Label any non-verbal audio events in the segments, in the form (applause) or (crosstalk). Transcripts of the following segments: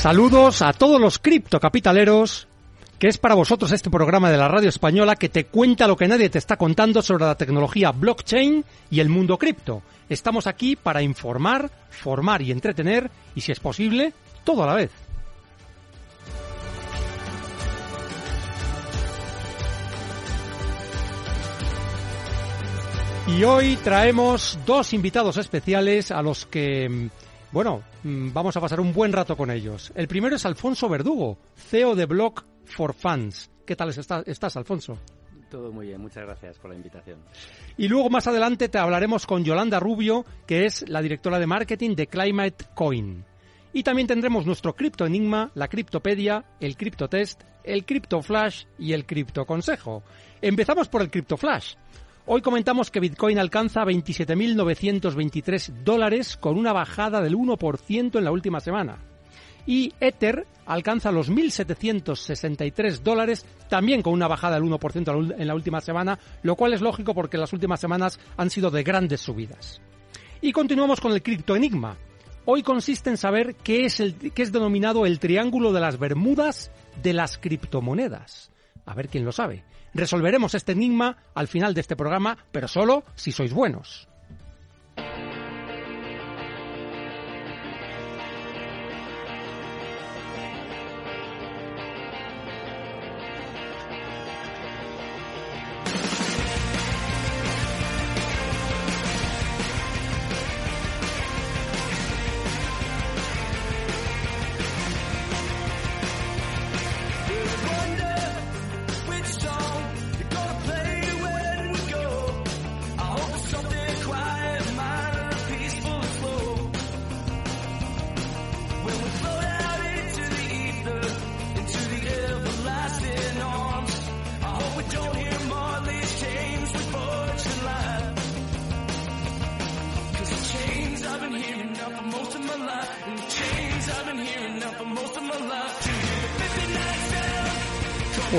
Saludos a todos los criptocapitaleros, que es para vosotros este programa de la radio española que te cuenta lo que nadie te está contando sobre la tecnología blockchain y el mundo cripto. Estamos aquí para informar, formar y entretener, y si es posible, todo a la vez. Y hoy traemos dos invitados especiales a los que bueno, mm, vamos a pasar un buen rato con ellos. El primero es Alfonso Verdugo, CEO de Block for Fans. ¿Qué tal estás, Alfonso? Todo muy bien, muchas gracias por la invitación. Y luego más adelante te hablaremos con Yolanda Rubio, que es la directora de marketing de Climate Coin. Y también tendremos nuestro cripto enigma, la criptopedia, el criptotest, el cripto flash y el cripto consejo. Empezamos por el cripto flash. Hoy comentamos que Bitcoin alcanza 27.923 dólares con una bajada del 1% en la última semana. Y Ether alcanza los 1.763 dólares, también con una bajada del 1% en la última semana, lo cual es lógico porque las últimas semanas han sido de grandes subidas. Y continuamos con el cripto enigma. Hoy consiste en saber qué es, el, qué es denominado el triángulo de las Bermudas de las criptomonedas. A ver quién lo sabe. Resolveremos este enigma al final de este programa, pero solo si sois buenos.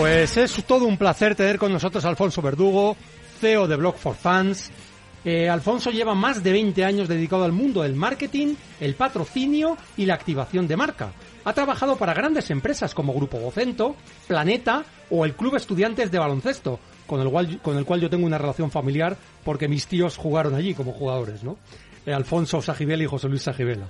Pues es todo un placer tener con nosotros a Alfonso Verdugo, CEO de Blog for Fans. Eh, Alfonso lleva más de 20 años dedicado al mundo del marketing, el patrocinio y la activación de marca. Ha trabajado para grandes empresas como Grupo Vocento, Planeta o el Club Estudiantes de Baloncesto, con el cual, con el cual yo tengo una relación familiar porque mis tíos jugaron allí como jugadores, ¿no? Eh, Alfonso Sajibela y José Luis Sajibela.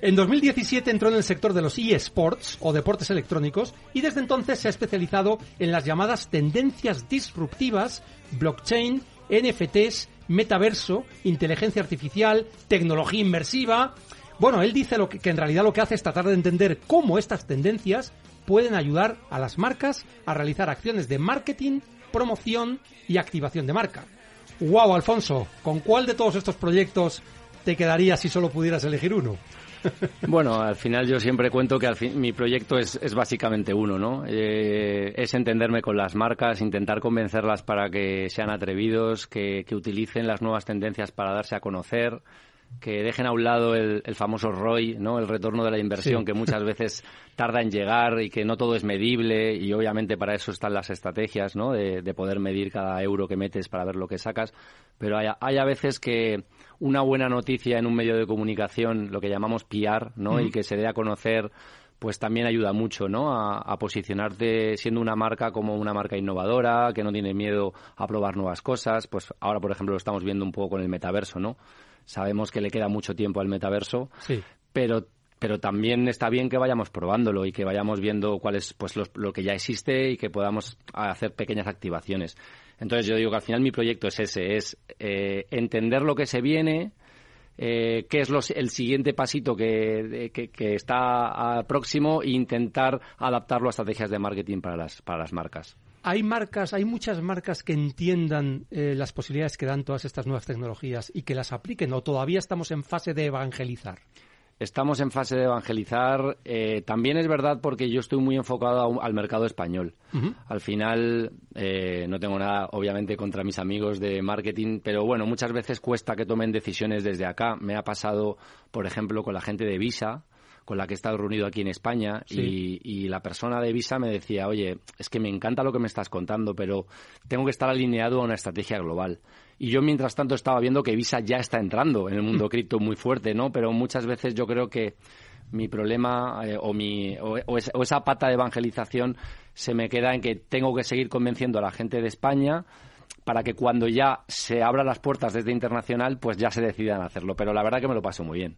En 2017 entró en el sector de los eSports o deportes electrónicos y desde entonces se ha especializado en las llamadas tendencias disruptivas, blockchain, NFTs, metaverso, inteligencia artificial, tecnología inmersiva. Bueno, él dice que, que en realidad lo que hace es tratar de entender cómo estas tendencias pueden ayudar a las marcas a realizar acciones de marketing, promoción y activación de marca. ¡Wow, Alfonso! ¿Con cuál de todos estos proyectos te quedaría si solo pudieras elegir uno? (laughs) Bueno, al final yo siempre cuento que al fin, mi proyecto es, es básicamente uno, ¿no? Eh, es entenderme con las marcas, intentar convencerlas para que sean atrevidos, que, que utilicen las nuevas tendencias para darse a conocer, que dejen a un lado el, famoso ROI, ¿no? el retorno de la inversión, que muchas veces (laughs) tarda en llegar y que no todo es medible y obviamente para eso están las estrategias ¿no? de, de poder medir cada euro que metes para ver lo que sacas. Pero hay, hay a veces que una buena noticia en un medio de comunicación, lo que llamamos PR, ¿no? Y que se dé a conocer pues también ayuda mucho, ¿no? A, posicionarte siendo una marca como una marca innovadora, que no tiene miedo a probar nuevas cosas. Pues ahora, por ejemplo, lo estamos viendo un poco con el metaverso, ¿no? Sabemos que le queda mucho tiempo al metaverso, sí. pero pero también está bien que vayamos probándolo y que vayamos viendo cuál es pues lo que ya existe y que podamos hacer pequeñas activaciones. Entonces yo digo que al final mi proyecto es ese, es eh, entender lo que se viene, eh, qué es el siguiente pasito que, está próximo e intentar adaptarlo a estrategias de marketing para las, para las marcas. ¿Hay marcas, hay muchas marcas que entiendan eh, las posibilidades que dan todas estas nuevas tecnologías y que las apliquen o todavía estamos en fase de evangelizar? Estamos en fase de evangelizar. Eh, también es verdad porque yo estoy muy enfocado al mercado español. Al final, eh, no tengo nada, obviamente, contra mis amigos de marketing, pero bueno, muchas veces cuesta que tomen decisiones desde acá. Me ha pasado, por ejemplo, con la gente de Visa, con la que he estado reunido aquí en España y, la persona de Visa me decía, oye, es que me encanta lo que me estás contando, pero tengo que estar alineado a una estrategia global. Y yo, mientras tanto, estaba viendo que Visa ya está entrando en el mundo (laughs) cripto muy fuerte, ¿no? Pero muchas veces yo creo que mi problema eh, o, mi, o, esa pata de evangelización se me queda en que tengo que seguir convenciendo a la gente de España para que cuando ya se abran las puertas desde internacional, pues ya se decidan hacerlo. Pero la verdad que me lo paso muy bien.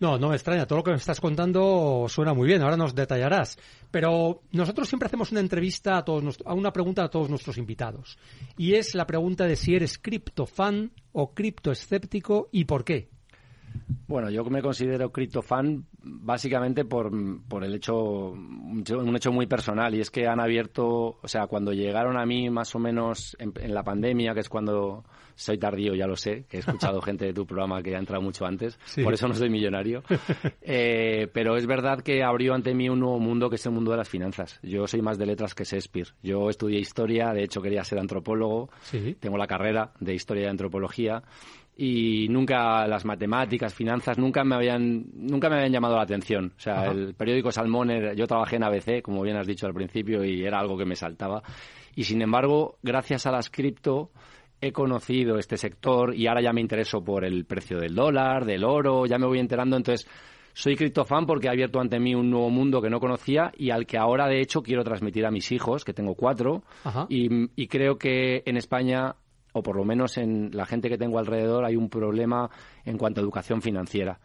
No, no me extraña. Todo lo que me estás contando suena muy bien. Ahora nos detallarás. Pero nosotros siempre hacemos una entrevista a todos, a una pregunta a todos nuestros invitados. Y es la pregunta de si eres criptofan o criptoescéptico y por qué. Bueno, yo me considero criptofan básicamente por, por el hecho, un hecho muy personal, y es que han abierto, o sea, cuando llegaron a mí más o menos en, la pandemia, que es cuando soy tardío, ya lo sé, que he escuchado (laughs) gente de tu programa que ha entrado mucho antes, por eso no soy millonario, (laughs) eh, pero es verdad que abrió ante mí un nuevo mundo que es el mundo de las finanzas. Yo soy más de letras que Shakespeare. Yo estudié historia, de hecho quería ser antropólogo, tengo la carrera de historia y antropología, y nunca las matemáticas, finanzas, nunca me habían, nunca me habían llamado la atención. O sea, el periódico Salmón, yo trabajé en ABC, como bien has dicho al principio, y era algo que me saltaba. Y sin embargo, gracias a las cripto, he conocido este sector y ahora ya me intereso por el precio del dólar, del oro, ya me voy enterando. Entonces, soy criptofan porque ha abierto ante mí un nuevo mundo que no conocía y al que ahora, de hecho, quiero transmitir a mis hijos, que tengo cuatro. y creo que en España o por lo menos en la gente que tengo alrededor, hay un problema en cuanto a educación financiera.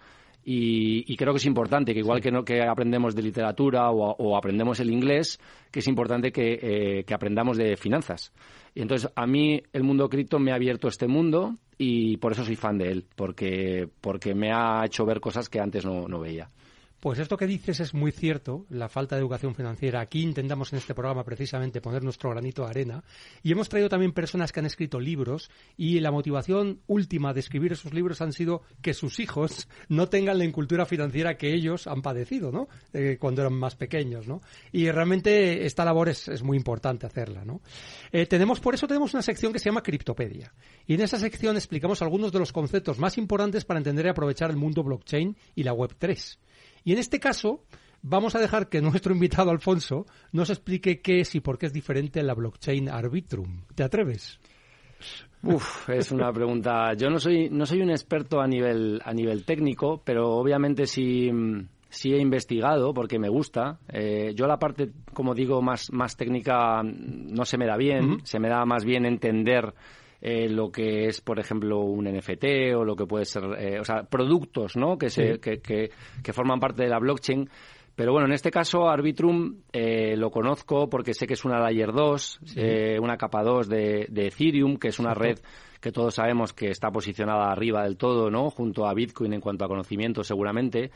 Y, creo que es importante que igual que, no, que aprendemos de literatura o, aprendemos el inglés, que es importante eh, que, aprendamos de finanzas. Y entonces a mí el mundo cripto me ha abierto este mundo y por eso soy fan de él, porque, porque me ha hecho ver cosas que antes no veía. Pues esto que dices es muy cierto, la falta de educación financiera. Aquí intentamos en este programa precisamente poner nuestro granito de arena y hemos traído también personas que han escrito libros y la motivación última de escribir esos libros han sido que sus hijos no tengan la incultura financiera que ellos han padecido, ¿no? Eh, cuando eran más pequeños, ¿no? Y realmente esta labor es, muy importante hacerla, ¿no? Eh, tenemos, por eso tenemos una sección que se llama Criptopedia. Y en esa sección explicamos algunos de los conceptos más importantes para entender y aprovechar el mundo blockchain y la web 3. Y en este caso, vamos a dejar que (laughs) nuestro invitado Alfonso nos explique qué es y por qué es diferente la blockchain Arbitrum. ¿Te atreves? Uf, es una pregunta. Yo no soy, no soy un experto a nivel, a nivel técnico, pero obviamente sí, sí he investigado porque me gusta. Eh, yo la parte, como digo, más, más técnica no se me da bien, se me da más bien entender eh, lo que es, por ejemplo, un NFT o lo que puede ser, eh, o sea, productos, ¿no? Que, se, que, que, que, forman parte de la blockchain. Pero bueno, en este caso Arbitrum eh, lo conozco porque sé que es una Layer 2, una capa 2 de, de, Ethereum, que es una red que todos sabemos que está posicionada arriba del todo, ¿no? Junto a Bitcoin en cuanto a conocimiento, seguramente.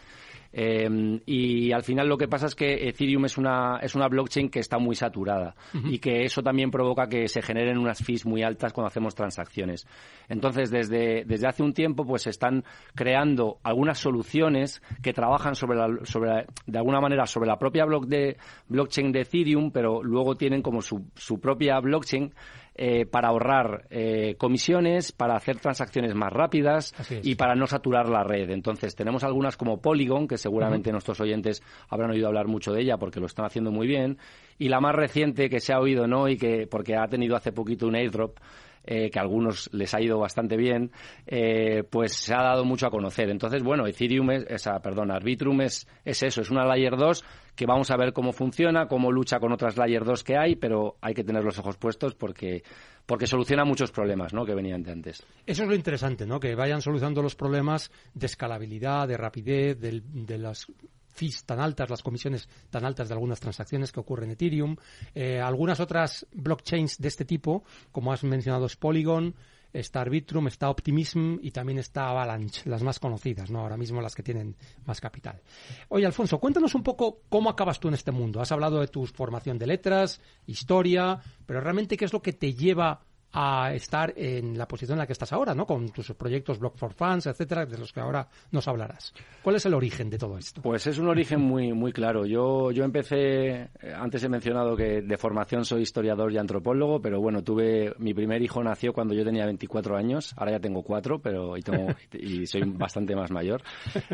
Em, y al final lo que pasa es que Ethereum es una, es una blockchain que está muy saturada y que eso también provoca que se generen unas fees muy altas cuando hacemos transacciones. Entonces, desde, desde hace un tiempo, pues se están creando algunas soluciones que trabajan sobre, la, sobre de alguna manera sobre la propia de, blockchain de Ethereum, pero luego tienen como su, su propia blockchain eh, para ahorrar eh, comisiones, para hacer transacciones más rápidas y para no saturar la red. Entonces, tenemos algunas como Polygon, que seguramente nuestros oyentes habrán oído hablar mucho de ella porque lo están haciendo muy bien. Y la más reciente que se ha oído, ¿no? Y que, porque ha tenido hace poquito un airdrop, eh, que a algunos les ha ido bastante bien, eh, pues se ha dado mucho a conocer. Entonces, bueno, Ethereum es, perdón, Arbitrum es, es eso, es una Layer 2 que vamos a ver cómo funciona, cómo lucha con otras Layer 2 que hay, pero hay que tener los ojos puestos porque porque soluciona muchos problemas ¿no? que venían de antes. Eso es lo interesante, ¿no? que vayan solucionando los problemas de escalabilidad, de rapidez, de las fees tan altas, las comisiones tan altas de algunas transacciones que ocurren en Ethereum. Eh, algunas otras blockchains de este tipo, como has mencionado, es Polygon, está Arbitrum, está Optimism y también está Avalanche, las más conocidas, ¿no? Ahora mismo las que tienen más capital. Oye, Alfonso, cuéntanos un poco cómo acabas tú en este mundo. Has hablado de tu formación de letras, historia, pero realmente qué es lo que te lleva a estar en la posición en la que estás ahora, ¿no? Con tus proyectos Blog for Fans, etcétera, de los que ahora nos hablarás. ¿Cuál es el origen de todo esto? Pues es un origen muy muy claro. Yo yo empecé eh, antes he mencionado que de formación soy historiador y antropólogo, pero bueno, tuve mi primer hijo nació cuando yo tenía 24 años, ahora ya tengo cuatro, pero y, tengo, (laughs) y soy bastante más mayor.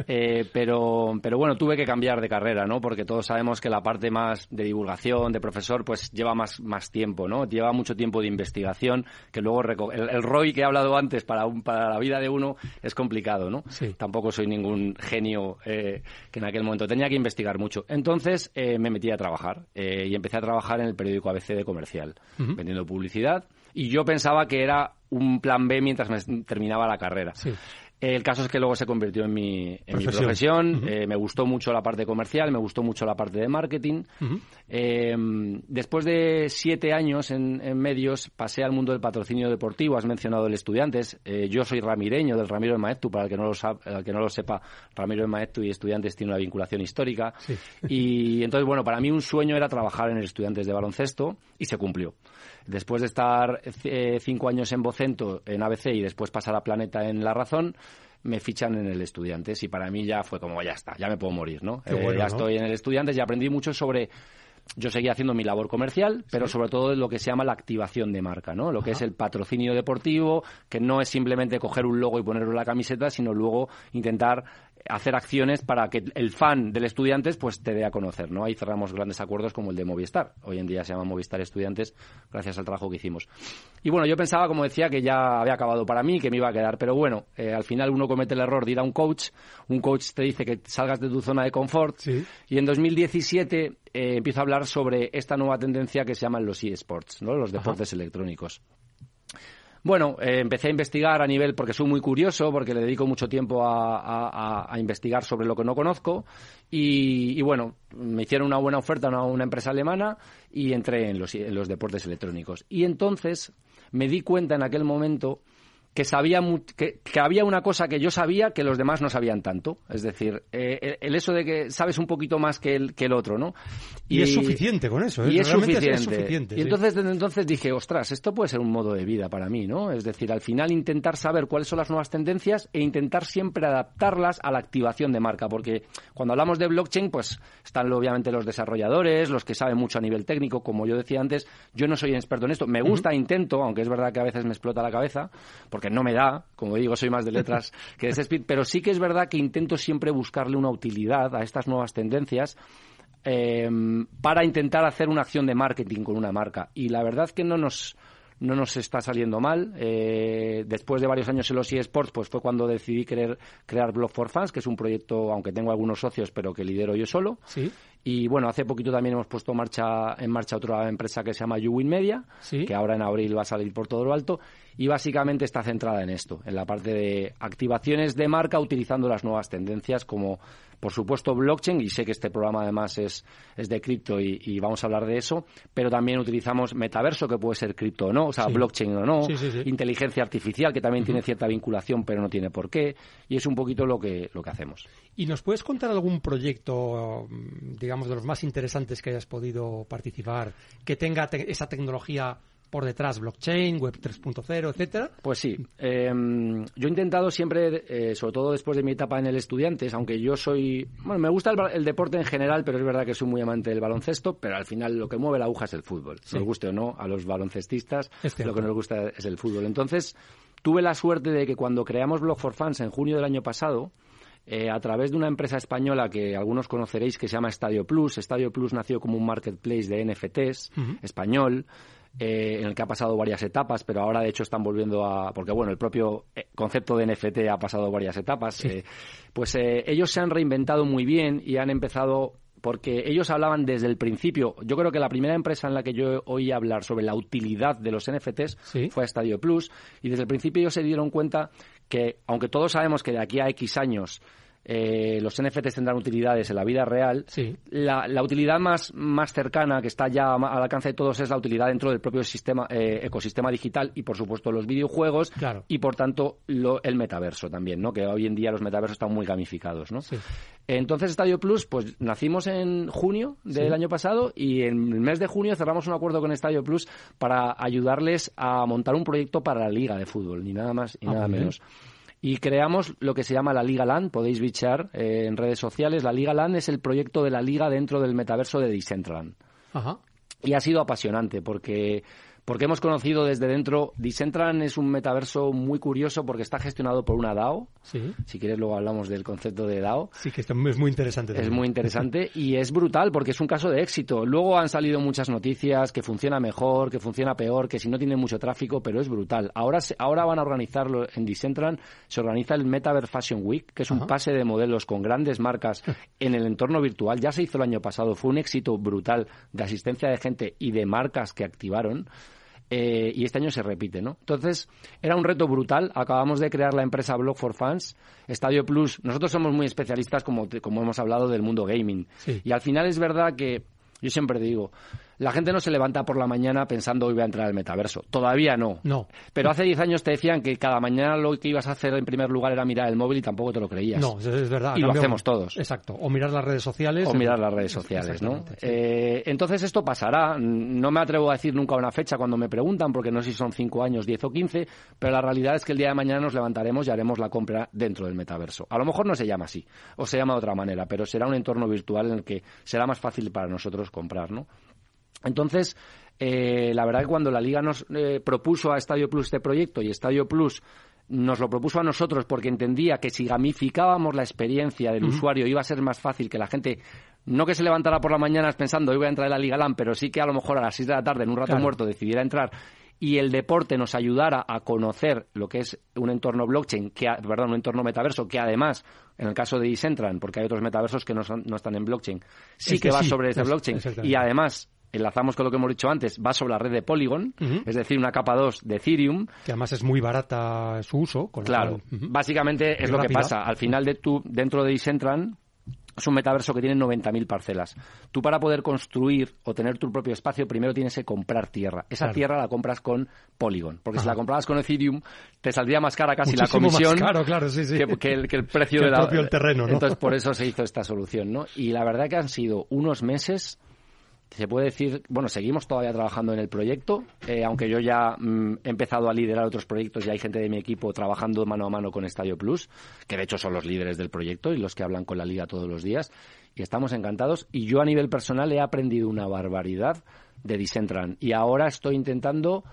Eh, pero pero bueno, tuve que cambiar de carrera, ¿no? Porque todos sabemos que la parte más de divulgación, de profesor, pues lleva más más tiempo, ¿no? Lleva mucho tiempo de investigación que luego el, el, ROI que he hablado antes para, para la vida de uno es complicado, ¿no? Tampoco soy ningún genio eh, que en aquel momento tenía que investigar mucho. Entonces eh, me metí a trabajar eh, y empecé a trabajar en el periódico ABC de comercial, vendiendo publicidad. Y yo pensaba que era un plan B mientras me terminaba la carrera. El caso es que luego se convirtió en mi, en mi profesión. Eh, me gustó mucho la parte comercial, me gustó mucho la parte de marketing. Eh, después de siete años en, medios, pasé al mundo del patrocinio deportivo. Has mencionado el Estudiantes. Eh, yo soy ramireño del Ramiro de Maestu. Para el que no lo, que no lo sepa, Ramiro de Maestu y Estudiantes tiene una vinculación histórica. Y entonces, bueno, para mí un sueño era trabajar en el Estudiantes de baloncesto y se cumplió. Después de estar eh, cinco años en Vocento, en ABC, y después pasar a Planeta en La Razón, me fichan en el Estudiantes y para mí ya fue como, ya está, ya me puedo morir, ¿no? Eh, ya estoy en el Estudiantes y aprendí mucho sobre yo seguía haciendo mi labor comercial, pero sobre todo lo que se llama la activación de marca, ¿no? Lo que es el patrocinio deportivo, que no es simplemente coger un logo y ponerlo en la camiseta, sino luego intentar hacer acciones para que el fan del Estudiantes pues te dé a conocer, ¿no? Ahí cerramos grandes acuerdos como el de Movistar. Hoy en día se llama Movistar Estudiantes gracias al trabajo que hicimos. Y bueno, yo pensaba, como decía, que ya había acabado para mí, que me iba a quedar, pero bueno, eh, al final uno comete el error de ir a un coach, un coach te dice que salgas de tu zona de confort y en 2017 eh, empiezo a hablar sobre esta nueva tendencia que se llaman los eSports, ¿no? Los deportes electrónicos. Bueno, eh, empecé a investigar a nivel, porque soy muy curioso, porque le dedico mucho tiempo a, investigar sobre lo que no conozco. Y, bueno, me hicieron una buena oferta a una, empresa alemana y entré en los, en los deportes electrónicos. Y entonces me di cuenta en aquel momento que sabía que, había una cosa que yo sabía que los demás no sabían tanto. Es decir, eh, el, eso de que sabes un poquito más que el, que el otro, ¿no? Y, es suficiente con eso, ¿eh? Y es suficiente. y entonces desde entonces dije, ostras, esto puede ser un modo de vida para mí, ¿no? Es decir, al final intentar saber cuáles son las nuevas tendencias e intentar siempre adaptarlas a la activación de marca. Porque cuando hablamos de blockchain, pues están obviamente los desarrolladores, los que saben mucho a nivel técnico, como yo decía antes. Yo no soy experto en esto. Me gusta, intento, aunque es verdad que a veces me explota la cabeza, porque que no me da, como digo, soy más de letras (laughs) que de speed, pero sí que es verdad que intento siempre buscarle una utilidad a estas nuevas tendencias em, para intentar hacer una acción de marketing con una marca. Y la verdad que no nos, no nos está saliendo mal. Eh, después de varios años en los eSports, pues fue cuando decidí querer crear Blog for Fans, que es un proyecto, aunque tengo algunos socios, pero que lidero yo solo. Sí. Y bueno, hace poquito también hemos puesto marcha, en marcha otra empresa que se llama YouWin Media, que ahora en abril va a salir por todo lo alto. Y básicamente está centrada en esto, en la parte de activaciones de marca utilizando las nuevas tendencias como, por supuesto, blockchain, y sé que este programa además es, es de cripto y, vamos a hablar de eso, pero también utilizamos metaverso, que puede ser cripto o no, o sea, blockchain o no, inteligencia artificial, que también tiene cierta vinculación, pero no tiene por qué, y es un poquito lo que, lo que hacemos. ¿Y nos puedes contar algún proyecto, digamos, de los más interesantes que hayas podido participar, que tenga esa tecnología por detrás blockchain, web 3.0, etcétera? Pues sí. Em, yo he intentado siempre, eh, sobre todo después de mi etapa en el Estudiantes, aunque yo soy, bueno, me gusta el, deporte en general, pero es verdad que soy muy amante del baloncesto, pero al final lo que mueve la aguja es el fútbol. Nos guste o no, a los baloncestistas lo que nos gusta es el fútbol. Entonces, tuve la suerte de que cuando creamos Blog for Fans en junio del año pasado, eh, a través de una empresa española que algunos conoceréis que se llama Estadio Plus. Estadio Plus nació como un marketplace de NFTs español. Eh, en el que ha pasado varias etapas, pero ahora de hecho están volviendo a. Porque bueno, el propio eh, concepto de NFT ha pasado varias etapas. Eh, pues ellos se han reinventado muy bien y han empezado. Porque ellos hablaban desde el principio. Yo creo que la primera empresa en la que yo oí hablar sobre la utilidad de los NFTs fue a Stadio Plus. Y desde el principio ellos se dieron cuenta que, aunque todos sabemos que de aquí a X años eh, los NFTs tendrán utilidades en la vida real. La, utilidad más, más cercana, que está ya al alcance de todos, es la utilidad dentro del propio sistema, eh, ecosistema digital y, por supuesto, los videojuegos y, por tanto, el metaverso también, ¿no? que hoy en día los metaversos están muy gamificados. ¿no? Entonces, Stadio Plus, pues nacimos en junio del año pasado y en el mes de junio cerramos un acuerdo con Stadio Plus para ayudarles a montar un proyecto para la Liga de Fútbol, ni nada más y ah, nada menos y creamos lo que se llama la Liga LAN. Podéis bichar eh, en redes sociales. La Liga LAN es el proyecto de la liga dentro del metaverso de Decentraland. Ajá. Y ha sido apasionante porque porque hemos conocido desde dentro, Dicentran es un metaverso muy curioso porque está gestionado por una DAO. Sí. Si quieres luego hablamos del concepto de DAO. Sí, que es muy interesante. Es muy interesante (laughs) y es brutal porque es un caso de éxito. Luego han salido muchas noticias que funciona mejor, que funciona peor, que si no tiene mucho tráfico, pero es brutal. Ahora, ahora van a organizarlo en Dicentran, se organiza el Metaverse Fashion Week, que es un pase de modelos con grandes marcas (laughs) en el entorno virtual. Ya se hizo el año pasado, fue un éxito brutal de asistencia de gente y de marcas que activaron. Eh, y este año se repite, ¿no? Entonces, era un reto brutal. Acabamos de crear la empresa Blog for Fans, Estadio Plus. Nosotros somos muy especialistas, como, como hemos hablado, del mundo gaming. Y al final es verdad que, yo siempre digo, la gente no se levanta por la mañana pensando hoy voy a entrar al metaverso. Todavía no. No. Pero hace 10 años te decían que cada mañana lo que ibas a hacer en primer lugar era mirar el móvil y tampoco te lo creías. No, es verdad. Y lo hacemos todos. Exacto. O mirar las redes sociales. O mirar las redes sociales, ¿no? Eh, entonces esto pasará. No me atrevo a decir nunca una fecha cuando me preguntan, porque no sé si son 5 años, 10 o 15, pero la realidad es que el día de mañana nos levantaremos y haremos la compra dentro del metaverso. A lo mejor no se llama así, o se llama de otra manera, pero será un entorno virtual en el que será más fácil para nosotros comprar, ¿no? Entonces, eh, la verdad que cuando la Liga nos eh, propuso a Estadio Plus este proyecto y Estadio Plus nos lo propuso a nosotros porque entendía que si gamificábamos la experiencia del usuario iba a ser más fácil que la gente no que se levantara por la mañana pensando hoy voy a entrar en la Liga LAN, pero sí que a lo mejor a las 6 de la tarde en un rato muerto decidiera entrar y el deporte nos ayudara a conocer lo que es un entorno blockchain, que, perdón, un entorno metaverso, que además, en el caso de Isentran, porque hay otros metaversos que no, no están en blockchain, sí que, va sobre este blockchain, y además enlazamos con lo que hemos dicho antes, va sobre la red de Polygon, es decir, una capa 2 de Ethereum. Que además es muy barata su uso. claro, básicamente es lo que pasa. Al final de tu, dentro de Isentran, es un metaverso que tiene 90.000 parcelas. Tú para poder construir o tener tu propio espacio, primero tienes que comprar tierra. Esa tierra la compras con Polygon. Porque si la comprabas con Ethereum, te saldría más cara casi la comisión claro, claro, sí, sí. Que, el, precio del propio terreno. Entonces, por eso se hizo esta solución. ¿no? Y la verdad que han sido unos meses se puede decir, bueno, seguimos todavía trabajando en el proyecto, eh, aunque yo ya mm, he empezado a liderar otros proyectos y hay gente de mi equipo trabajando mano a mano con Estadio Plus, que de hecho son los líderes del proyecto y los que hablan con la liga todos los días, y estamos encantados. Y yo a nivel personal he aprendido una barbaridad de Dicentran y ahora estoy intentando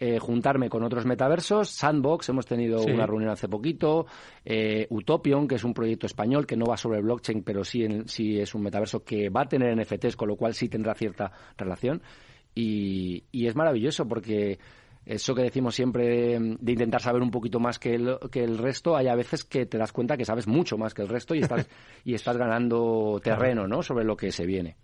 eh, juntarme con otros metaversos. Sandbox, hemos tenido una reunión hace poquito. Eh, Utopion, que es un proyecto español que no va sobre blockchain, pero sí, sí es un metaverso que va a tener NFTs, con lo cual sí tendrá cierta relación. Y, es maravilloso porque eso que decimos siempre de, intentar saber un poquito más que el, que el resto, hay a veces que te das cuenta que sabes mucho más que el resto y estás, (laughs) y estás ganando terreno ¿no? sobre lo que se viene.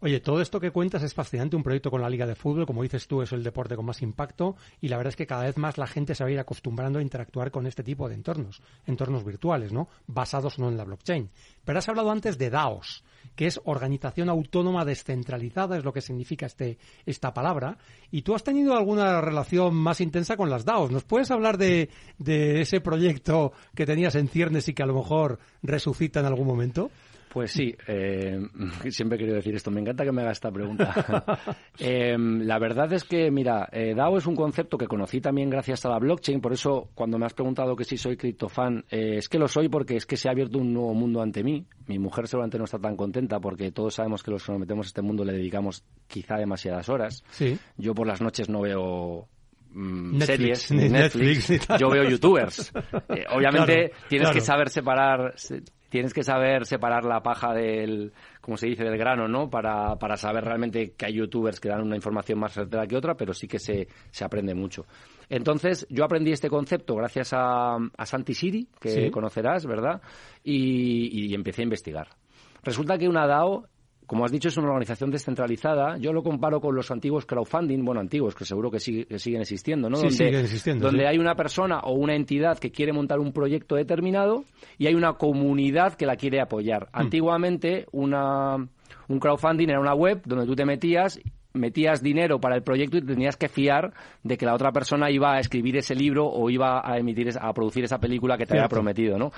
Oye, todo esto que cuentas es fascinante, un proyecto con la Liga de Fútbol, como dices tú, es el deporte con más impacto y la verdad es que cada vez más la gente se va a ir acostumbrando a interactuar con este tipo de entornos, entornos virtuales, ¿no? Basados no en la blockchain. Pero has hablado antes de DAOs, que es Organización Autónoma Descentralizada, es lo que significa este, esta palabra, y tú has tenido alguna relación más intensa con las DAOs. ¿Nos puedes hablar de, de ese proyecto que tenías en ciernes y que a lo mejor resucita en algún momento? Pues sí, eh, (laughs) siempre he querido decir esto. Me encanta que me haga esta pregunta. (laughs) Em, la verdad es que, mira, eh, DAO es un concepto que conocí también gracias a la blockchain. Por eso, cuando me has preguntado que si soy criptofan, eh, es que lo soy porque es que se ha abierto un nuevo mundo ante mí. Mi mujer seguramente no está tan contenta porque todos sabemos que los que nos metemos a este mundo le dedicamos quizá demasiadas horas. Sí. Yo por las noches no veo mm, series, ni Netflix, yo veo youtubers. (laughs) obviamente tienes que saber separar tienes que saber separar la paja del, como se dice, del grano, ¿no? Para, para saber realmente que hay youtubers que dan una información más certera que otra, pero sí que se, se aprende mucho. Entonces, yo aprendí este concepto gracias a, a Santi Siri, que conocerás, ¿verdad? Y, y empecé a investigar. Resulta que una DAO como has dicho, es una organización descentralizada. Yo lo comparo con los antiguos crowdfunding, bueno, antiguos, que seguro que, siguen existiendo, ¿no? Sí, donde, siguen existiendo. Donde hay una persona o una entidad que quiere montar un proyecto determinado y hay una comunidad que la quiere apoyar. Mm. Antiguamente, una, un crowdfunding era una web donde tú te metías metías dinero para el proyecto y tenías que fiar de que la otra persona iba a escribir ese libro o iba a emitir a producir esa película que te había prometido, ¿no?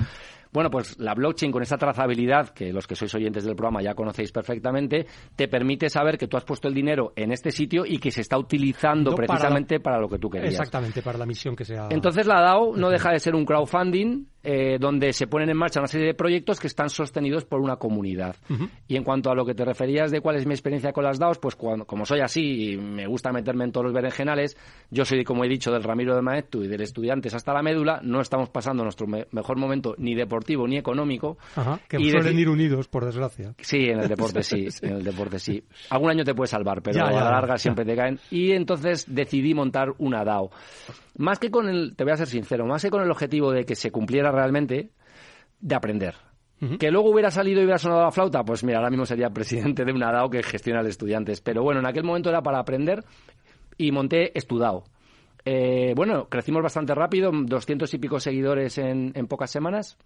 Bueno, pues la blockchain con esa trazabilidad, que los que sois oyentes del programa ya conocéis perfectamente, te permite saber que tú has puesto el dinero en este sitio y que se está utilizando precisamente para, lo que tú querías. Exactamente, para la misión que sea. Entonces la DAO no deja de ser un crowdfunding eh, donde se ponen en marcha una serie de proyectos que están sostenidos por una comunidad. Y en cuanto a lo que te referías de cuál es mi experiencia con las DAOs, pues como soy así y me gusta meterme en todos los berenjenales, yo soy, como he dicho, del Ramiro de Maestu y del Estudiantes hasta la médula, no estamos pasando nuestro mejor momento ni de ni económico. que suelen ir unidos, por desgracia. Sí, en el deporte (laughs) sí, en el deporte sí. Algún año te puede salvar, pero a la larga siempre te caen. Y entonces decidí montar una DAO. Más que con el, te voy a ser sincero, más que con el objetivo de que se cumpliera realmente, de aprender. Que luego hubiera salido y hubiera sonado la flauta, pues mira, ahora mismo sería presidente de una DAO que gestiona a los estudiantes. Pero bueno, en aquel momento era para aprender y monté Estudao. Eh, bueno, crecimos bastante rápido, doscientos y pico seguidores en pocas semanas.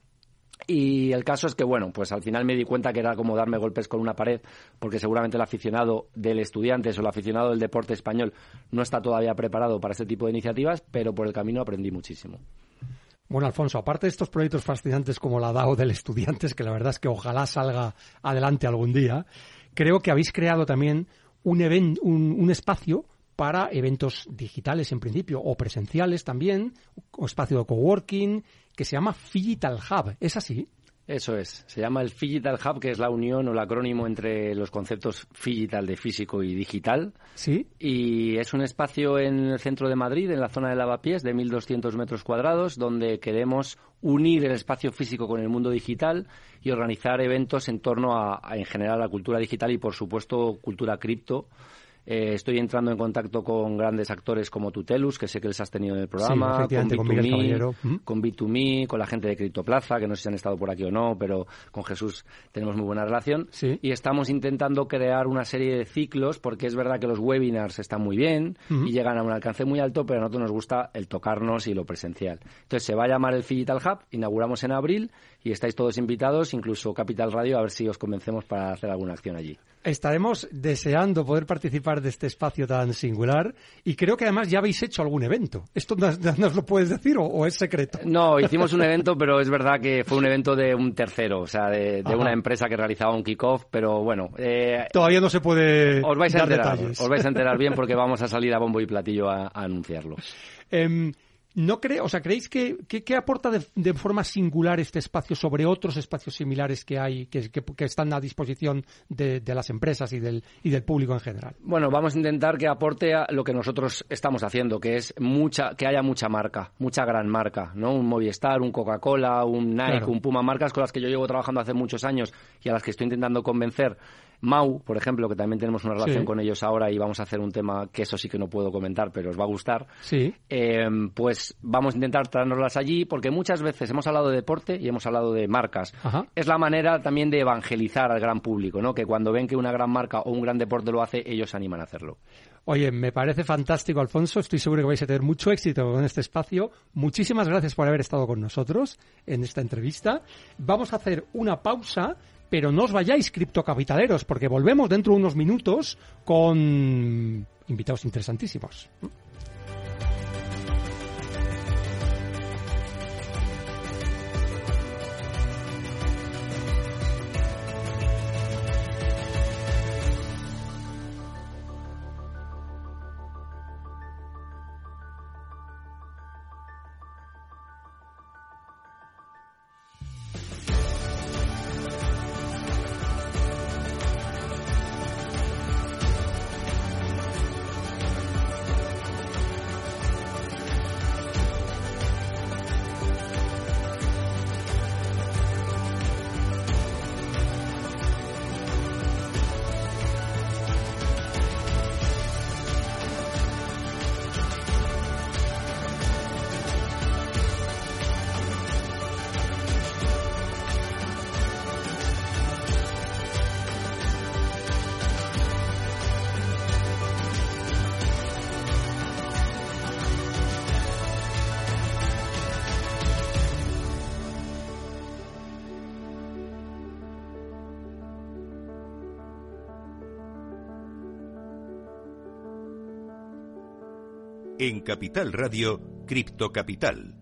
Y el caso es que, bueno, pues al final me di cuenta que era como darme golpes con una pared, porque seguramente el aficionado del estudiante o el aficionado del deporte español no está todavía preparado para este tipo de iniciativas, pero por el camino aprendí muchísimo. Bueno, Alfonso, aparte de estos proyectos fascinantes como la DAO del Estudiantes, que la verdad es que ojalá salga adelante algún día, creo que habéis creado también un, un, un espacio para eventos digitales en principio o presenciales también, o espacio de coworking que se llama Digital Hub. ¿Es así? Eso es. Se llama el Digital Hub, que es la unión o el acrónimo entre los conceptos digital de físico y digital. Sí. Y es un espacio en el centro de Madrid, en la zona de Lavapiés, de 1.200 metros cuadrados, donde queremos unir el espacio físico con el mundo digital y organizar eventos en torno a, a en general, la cultura digital y, por supuesto, cultura cripto eh, estoy entrando en contacto con grandes actores como Tutelus, que sé que les has tenido en el programa, con, B2Me, con, B2Me, con la gente de Criptoplaza, que no sé si han estado por aquí o no, pero con Jesús tenemos muy buena relación. Y estamos intentando crear una serie de ciclos, porque es verdad que los webinars están muy bien y llegan a un alcance muy alto, pero a nosotros nos gusta el tocarnos y lo presencial. Entonces se va a llamar el Digital Hub, inauguramos en abril y estáis todos invitados, incluso Capital Radio, a ver si os convencemos para hacer alguna acción allí. Estaremos deseando poder participar de este espacio tan singular y creo que además ya habéis hecho algún evento. ¿Esto nos, (laughs) lo puedes decir o, es secreto? No, hicimos un evento, pero es verdad que fue un evento de un tercero, o sea, de, una empresa que realizaba un kickoff, pero bueno. Eh, Todavía no se puede. Os vais a enterar, os vais a enterar bien porque (laughs) vamos a salir a bombo y platillo a, anunciarlo. Em, ¿No cree, o sea, creéis que, que, aporta de, forma singular este espacio sobre otros espacios similares que hay, que, que están a disposición de, de, las empresas y del, y del público en general? Bueno, vamos a intentar que aporte a lo que nosotros estamos haciendo, que es mucha, que haya mucha marca, mucha gran marca, ¿no? Un Movistar, un Coca-Cola, un Nike, un Puma, marcas con las que yo llevo trabajando hace muchos años y a las que estoy intentando convencer Mau, por ejemplo, que también tenemos una relación con ellos ahora y vamos a hacer un tema que eso sí que no puedo comentar, pero os va a gustar. Sí. Eh, pues vamos a intentar traernoslas allí porque muchas veces hemos hablado de deporte y hemos hablado de marcas. Es la manera también de evangelizar al gran público, ¿no? Que cuando ven que una gran marca o un gran deporte lo hace, ellos se animan a hacerlo. Oye, me parece fantástico, Alfonso. Estoy seguro que vais a tener mucho éxito con este espacio. Muchísimas gracias por haber estado con nosotros en esta entrevista. Vamos a hacer una pausa pero no os vayáis criptocapitaleros, porque volvemos dentro de unos minutos con invitados interesantísimos. En Capital Radio, Cripto Capital